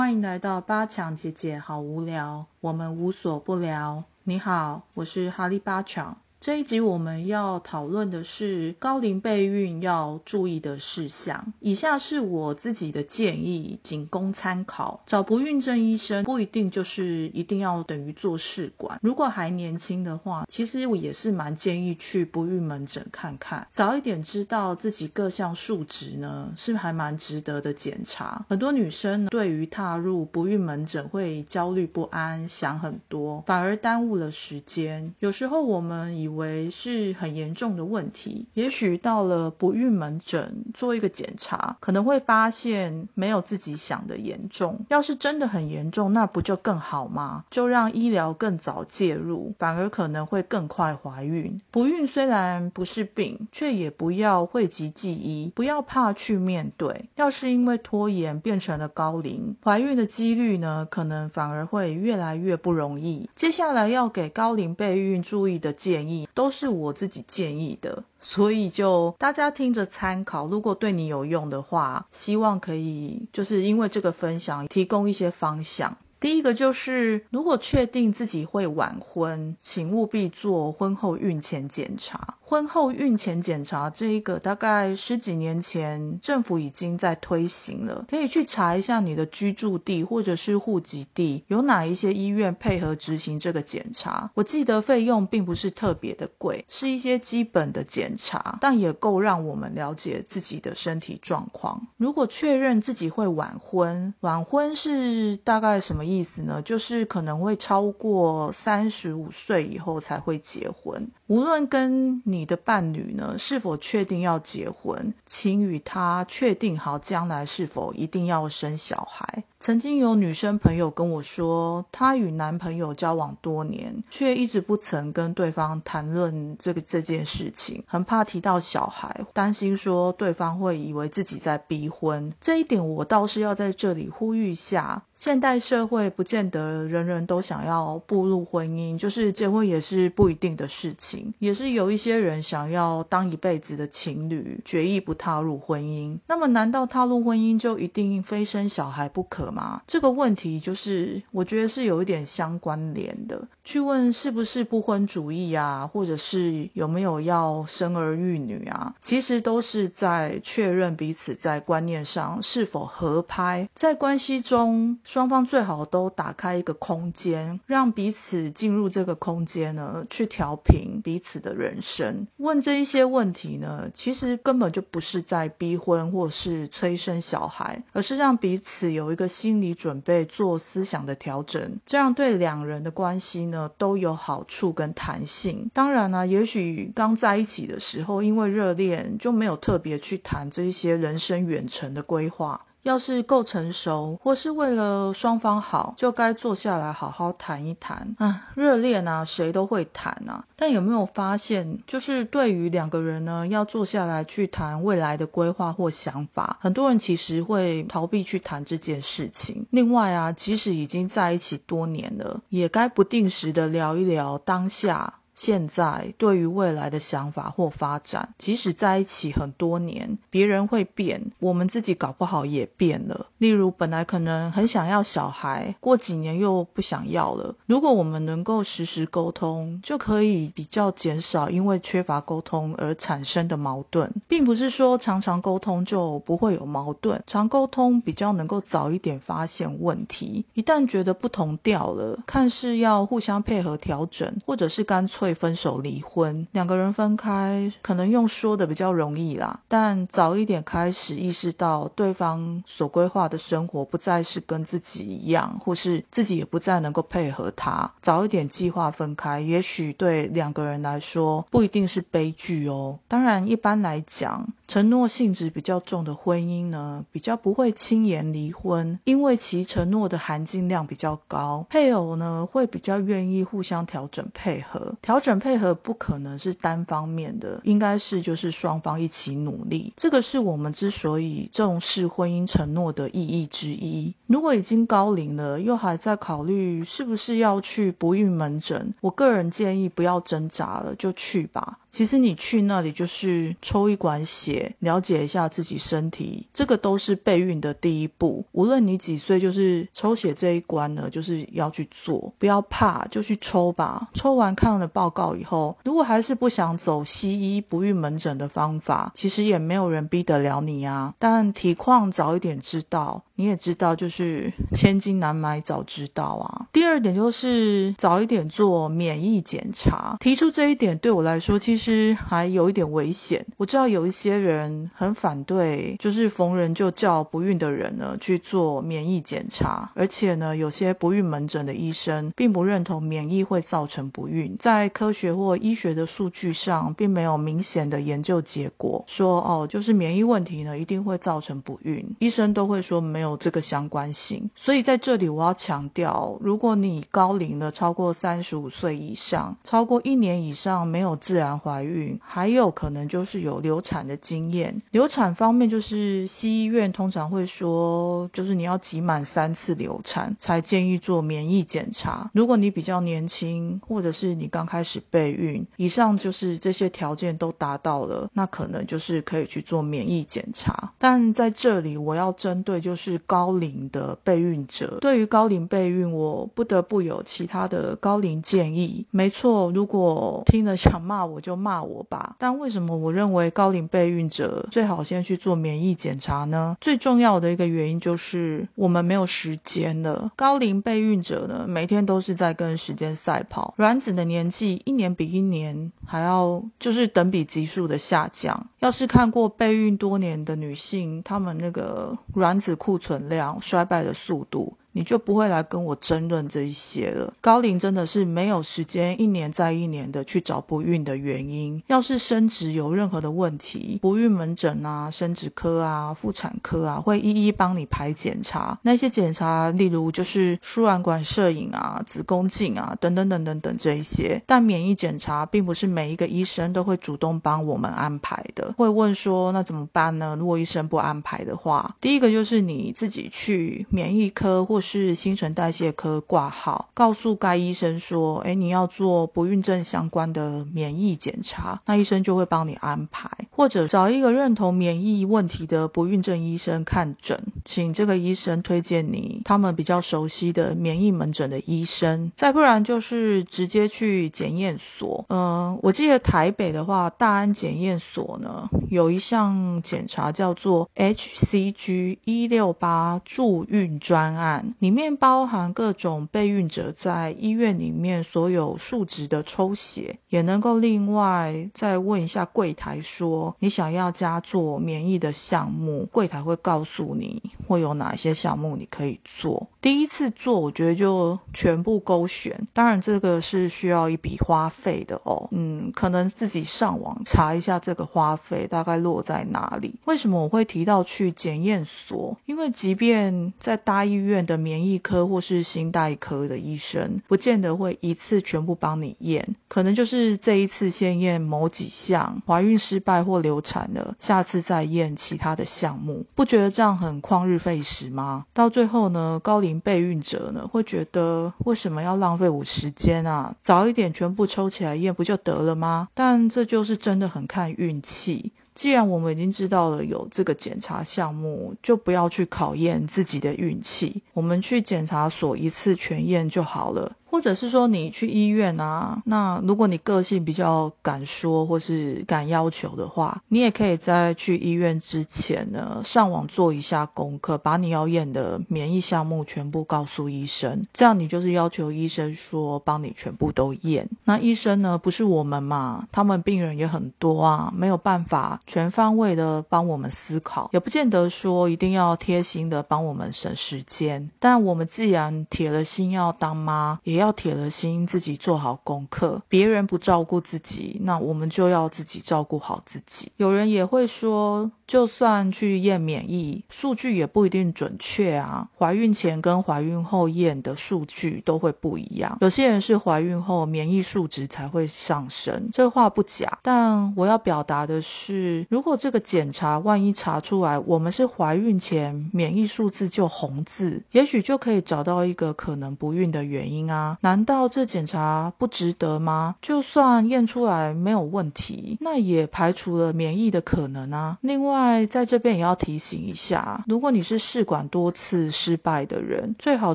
欢迎来到八强姐姐，好无聊，我们无所不聊。你好，我是哈利八强。这一集我们要讨论的是高龄备孕要注意的事项。以下是我自己的建议，仅供参考。找不孕症医生不一定就是一定要等于做试管。如果还年轻的话，其实我也是蛮建议去不孕门诊看看，早一点知道自己各项数值呢，是还蛮值得的检查。很多女生对于踏入不孕门诊会焦虑不安，想很多，反而耽误了时间。有时候我们以为是很严重的问题，也许到了不孕门诊做一个检查，可能会发现没有自己想的严重。要是真的很严重，那不就更好吗？就让医疗更早介入，反而可能会更快怀孕。不孕虽然不是病，却也不要讳疾忌医，不要怕去面对。要是因为拖延变成了高龄，怀孕的几率呢，可能反而会越来越不容易。接下来要给高龄备孕注意的建议。都是我自己建议的，所以就大家听着参考。如果对你有用的话，希望可以就是因为这个分享提供一些方向。第一个就是，如果确定自己会晚婚，请务必做婚后孕前检查。婚后孕前检查这一个，大概十几年前政府已经在推行了，可以去查一下你的居住地或者是户籍地有哪一些医院配合执行这个检查。我记得费用并不是特别的贵，是一些基本的检查，但也够让我们了解自己的身体状况。如果确认自己会晚婚，晚婚是大概什么？意思呢，就是可能会超过三十五岁以后才会结婚。无论跟你的伴侣呢是否确定要结婚，请与他确定好将来是否一定要生小孩。曾经有女生朋友跟我说，她与男朋友交往多年，却一直不曾跟对方谈论这个这件事情，很怕提到小孩，担心说对方会以为自己在逼婚。这一点我倒是要在这里呼吁下，现代社会。会不见得人人都想要步入婚姻，就是结婚也是不一定的事情，也是有一些人想要当一辈子的情侣，决意不踏入婚姻。那么难道踏入婚姻就一定非生小孩不可吗？这个问题就是我觉得是有一点相关联的。去问是不是不婚主义啊，或者是有没有要生儿育女啊，其实都是在确认彼此在观念上是否合拍，在关系中双方最好。都打开一个空间，让彼此进入这个空间呢，去调频彼此的人生。问这一些问题呢，其实根本就不是在逼婚或是催生小孩，而是让彼此有一个心理准备，做思想的调整，这样对两人的关系呢都有好处跟弹性。当然呢，也许刚在一起的时候，因为热恋就没有特别去谈这一些人生远程的规划。要是够成熟，或是为了双方好，就该坐下来好好谈一谈。啊，热恋啊，谁都会谈啊。但有没有发现，就是对于两个人呢，要坐下来去谈未来的规划或想法，很多人其实会逃避去谈这件事情。另外啊，即使已经在一起多年了，也该不定时的聊一聊当下。现在对于未来的想法或发展，即使在一起很多年，别人会变，我们自己搞不好也变了。例如，本来可能很想要小孩，过几年又不想要了。如果我们能够实时沟通，就可以比较减少因为缺乏沟通而产生的矛盾，并不是说常常沟通就不会有矛盾，常沟通比较能够早一点发现问题。一旦觉得不同调了，看是要互相配合调整，或者是干脆。分手离婚，两个人分开，可能用说的比较容易啦。但早一点开始意识到对方所规划的生活不再是跟自己一样，或是自己也不再能够配合他，早一点计划分开，也许对两个人来说不一定是悲剧哦。当然，一般来讲，承诺性质比较重的婚姻呢，比较不会轻言离婚，因为其承诺的含金量比较高，配偶呢会比较愿意互相调整配合调。整配合不可能是单方面的，应该是就是双方一起努力。这个是我们之所以重视婚姻承诺的意义之一。如果已经高龄了，又还在考虑是不是要去不孕门诊，我个人建议不要挣扎了，就去吧。其实你去那里就是抽一管血，了解一下自己身体，这个都是备孕的第一步。无论你几岁，就是抽血这一关呢，就是要去做，不要怕，就去抽吧。抽完看了报告以后，如果还是不想走西医不孕门诊的方法，其实也没有人逼得了你啊。但体况早一点知道。你也知道，就是千金难买早知道啊。第二点就是早一点做免疫检查。提出这一点对我来说，其实还有一点危险。我知道有一些人人很反对，就是逢人就叫不孕的人呢去做免疫检查，而且呢，有些不孕门诊的医生并不认同免疫会造成不孕，在科学或医学的数据上，并没有明显的研究结果说哦，就是免疫问题呢一定会造成不孕。医生都会说没有。这个相关性，所以在这里我要强调，如果你高龄了超过三十五岁以上，超过一年以上没有自然怀孕，还有可能就是有流产的经验。流产方面，就是西医院通常会说，就是你要挤满三次流产才建议做免疫检查。如果你比较年轻，或者是你刚开始备孕，以上就是这些条件都达到了，那可能就是可以去做免疫检查。但在这里我要针对就是。高龄的备孕者，对于高龄备孕，我不得不有其他的高龄建议。没错，如果听了想骂我就骂我吧。但为什么我认为高龄备孕者最好先去做免疫检查呢？最重要的一个原因就是我们没有时间了。高龄备孕者呢，每天都是在跟时间赛跑，卵子的年纪一年比一年还要就是等比级数的下降。要是看过备孕多年的女性，她们那个卵子库存。存量衰败的速度。你就不会来跟我争论这一些了。高龄真的是没有时间一年再一年的去找不孕的原因。要是生殖有任何的问题，不孕门诊啊、生殖科啊、妇产科啊会一一帮你排检查。那些检查，例如就是输卵管摄影啊、子宫镜啊等等等等等这一些。但免疫检查并不是每一个医生都会主动帮我们安排的。会问说那怎么办呢？如果医生不安排的话，第一个就是你自己去免疫科或是新陈代谢科挂号，告诉该医生说，哎，你要做不孕症相关的免疫检查，那医生就会帮你安排，或者找一个认同免疫问题的不孕症医生看诊，请这个医生推荐你他们比较熟悉的免疫门诊的医生，再不然就是直接去检验所。嗯，我记得台北的话，大安检验所呢有一项检查叫做 HCG 一六八助孕专案。里面包含各种备孕者在医院里面所有数值的抽血，也能够另外再问一下柜台说你想要加做免疫的项目，柜台会告诉你会有哪些项目你可以做。第一次做我觉得就全部勾选，当然这个是需要一笔花费的哦，嗯，可能自己上网查一下这个花费大概落在哪里。为什么我会提到去检验所？因为即便在大医院的免疫科或是心代科的医生，不见得会一次全部帮你验，可能就是这一次先验某几项，怀孕失败或流产了，下次再验其他的项目，不觉得这样很旷日费时吗？到最后呢，高龄备孕者呢会觉得为什么要浪费我时间啊？早一点全部抽起来验不就得了吗？但这就是真的很看运气。既然我们已经知道了有这个检查项目，就不要去考验自己的运气，我们去检查所一次全验就好了。或者是说你去医院啊，那如果你个性比较敢说或是敢要求的话，你也可以在去医院之前呢，上网做一下功课，把你要验的免疫项目全部告诉医生，这样你就是要求医生说帮你全部都验。那医生呢，不是我们嘛，他们病人也很多啊，没有办法全方位的帮我们思考，也不见得说一定要贴心的帮我们省时间。但我们既然铁了心要当妈，也要铁了心自己做好功课，别人不照顾自己，那我们就要自己照顾好自己。有人也会说，就算去验免疫，数据也不一定准确啊。怀孕前跟怀孕后验的数据都会不一样。有些人是怀孕后免疫数值才会上升，这话不假。但我要表达的是，如果这个检查万一查出来我们是怀孕前免疫数字就红字，也许就可以找到一个可能不孕的原因啊。难道这检查不值得吗？就算验出来没有问题，那也排除了免疫的可能啊。另外，在这边也要提醒一下，如果你是试管多次失败的人，最好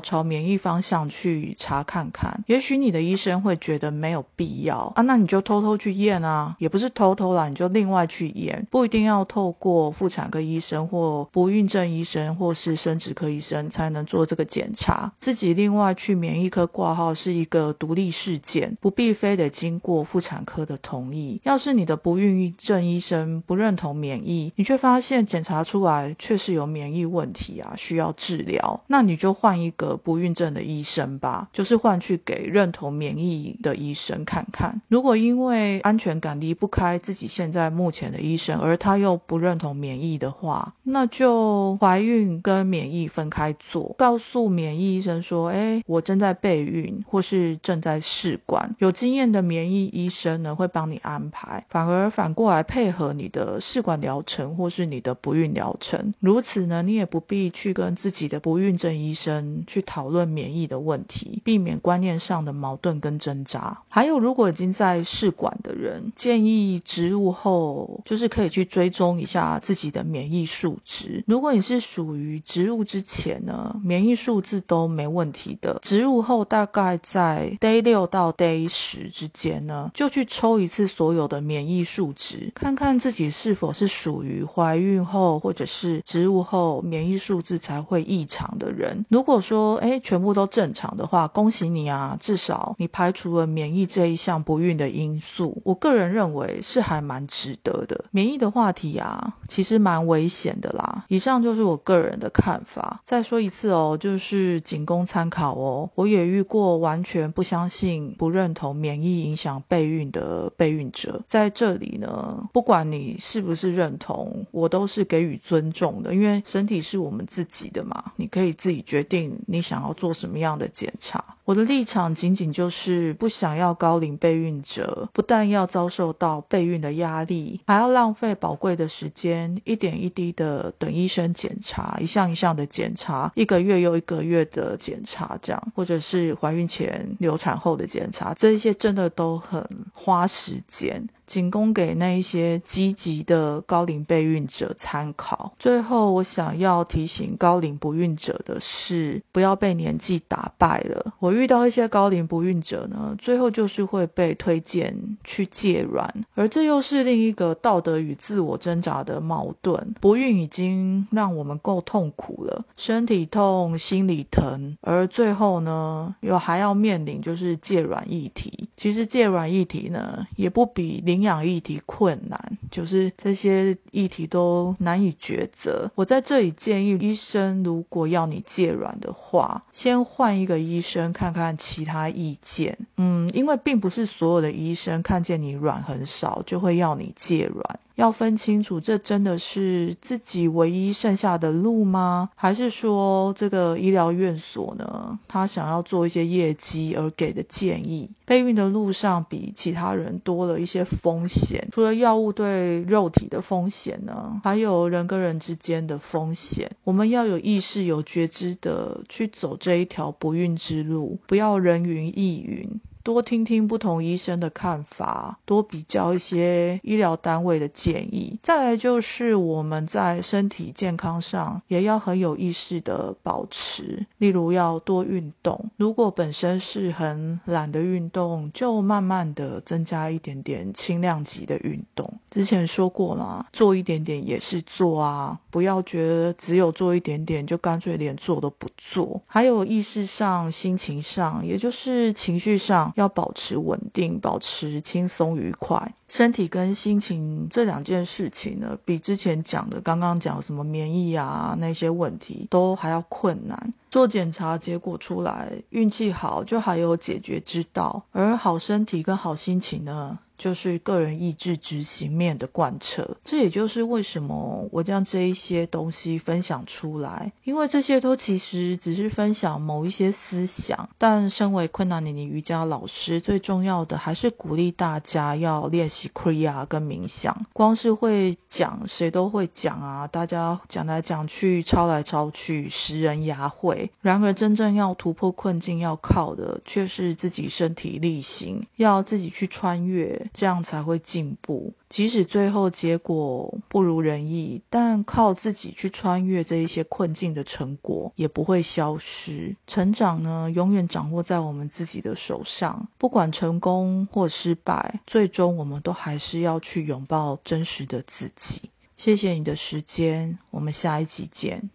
朝免疫方向去查看看。也许你的医生会觉得没有必要啊，那你就偷偷去验啊，也不是偷偷啦，你就另外去验，不一定要透过妇产科医生或不孕症医生或是生殖科医生才能做这个检查，自己另外去免疫科挂号是一个独立事件，不必非得经过妇产科的同意。要是你的不孕症医生不认同免疫，你却发现检查出来确实有免疫问题啊，需要治疗，那你就换一个不孕症的医生吧，就是换去给认同免疫的医生看看。如果因为安全感离不开自己现在目前的医生，而他又不认同免疫的话，那就怀孕跟免疫分开做，告诉免疫医生说，哎，我正在备孕或是正在试管，有经验的免疫医生呢会帮你安排，反而反过来配合你的试管疗程或是你的不孕疗程。如此呢，你也不必去跟自己的不孕症医生去讨论免疫的问题，避免观念上的矛盾跟挣扎。还有，如果已经在试管的人，建议植入后就是可以去追踪一下自己的免疫数值。如果你是属于植入之前呢，免疫数字都没问题的，植入后大概在 day 六到 day 十之间呢，就去抽一次所有的免疫数值，看看自己是否是属于怀孕后或者是植物后免疫数字才会异常的人。如果说哎全部都正常的话，恭喜你啊，至少你排除了免疫这一项不孕的因素。我个人认为是还蛮值得的。免疫的话题啊，其实蛮危险的啦。以上就是我个人的看法。再说一次哦，就是仅供参考哦。我也遇过完全不相信、不认同免疫影响备孕的备孕者，在这里呢，不管你是不是认同，我都是给予尊重的，因为身体是我们自己的嘛，你可以自己决定你想要做什么样的检查。我的立场仅仅就是不想要高龄备孕者不但要遭受到备孕的压力，还要浪费宝贵的时间，一点一滴的等医生检查，一项一项的检查，一个月又一个月的检查，这样或者是怀孕前、流产后的检查，这一些真的都很花时间。仅供给那一些积极的高龄备孕者参考。最后，我想要提醒高龄不孕者的是，不要被年纪打败了。我遇到一些高龄不孕者呢，最后就是会被推荐去戒卵，而这又是另一个道德与自我挣扎的矛盾。不孕已经让我们够痛苦了，身体痛、心里疼，而最后呢，又还要面临就是戒卵议题。其实戒卵议题呢，也不比领养议题困难，就是这些议题都难以抉择。我在这里建议医生，如果要你戒卵的话，先换一个医生看看其他意见。嗯，因为并不是所有的医生看见你卵很少就会要你戒卵。要分清楚，这真的是自己唯一剩下的路吗？还是说这个医疗院所呢，他想要做一些业绩而给的建议？备孕的路上比其他人多了一些风险，除了药物对肉体的风险呢，还有人跟人之间的风险。我们要有意识、有觉知的去走这一条不孕之路，不要人云亦云。多听听不同医生的看法，多比较一些医疗单位的建议。再来就是我们在身体健康上也要很有意识的保持，例如要多运动。如果本身是很懒的运动，就慢慢的增加一点点轻量级的运动。之前说过了，做一点点也是做啊，不要觉得只有做一点点就干脆连做都不做。还有意识上、心情上，也就是情绪上。要保持稳定，保持轻松愉快。身体跟心情这两件事情呢，比之前讲的刚刚讲什么免疫啊那些问题都还要困难。做检查结果出来，运气好就还有解决之道，而好身体跟好心情呢，就是个人意志执行面的贯彻。这也就是为什么我将这一些东西分享出来，因为这些都其实只是分享某一些思想，但身为昆达尼尼瑜伽老师，最重要的还是鼓励大家要练习 Kriya 跟冥想。光是会讲，谁都会讲啊，大家讲来讲去，抄来抄去，识人牙慧。然而真正要突破困境，要靠的却是自己身体力行，要自己去穿越，这样才会进步。即使最后结果不如人意，但靠自己去穿越这一些困境的成果也不会消失。成长呢，永远掌握在我们自己的手上。不管成功或失败，最终我们都还是要去拥抱真实的自己。谢谢你的时间，我们下一集见。